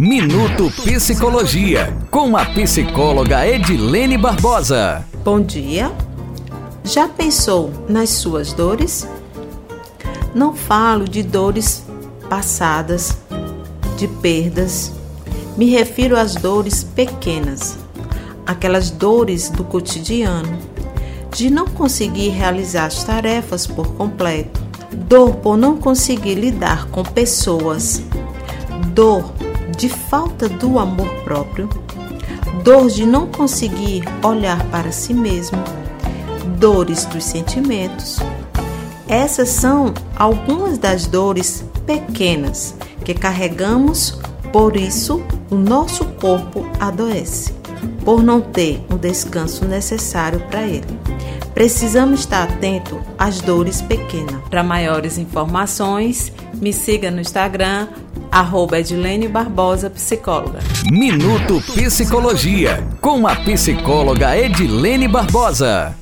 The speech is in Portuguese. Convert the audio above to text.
Minuto Psicologia, com a psicóloga Edilene Barbosa. Bom dia. Já pensou nas suas dores? Não falo de dores passadas, de perdas. Me refiro às dores pequenas, aquelas dores do cotidiano, de não conseguir realizar as tarefas por completo, dor por não conseguir lidar com pessoas, dor de falta do amor próprio, dor de não conseguir olhar para si mesmo, dores dos sentimentos. Essas são algumas das dores pequenas que carregamos, por isso o nosso corpo adoece, por não ter o descanso necessário para ele. Precisamos estar atento às dores pequenas. Para maiores informações, me siga no Instagram arroba Edilene Barbosa, psicóloga. Minuto Psicologia, com a psicóloga Edilene Barbosa.